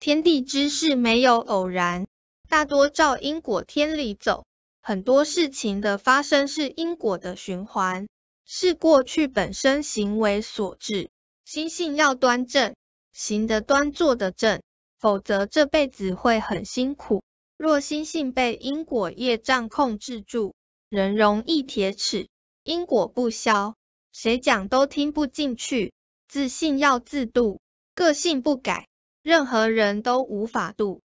天地之事没有偶然，大多照因果天理走。很多事情的发生是因果的循环，是过去本身行为所致。心性要端正，行得端，坐得正，否则这辈子会很辛苦。若心性被因果业障控制住，人容易铁齿，因果不消，谁讲都听不进去。自信要自度，个性不改。任何人都无法度。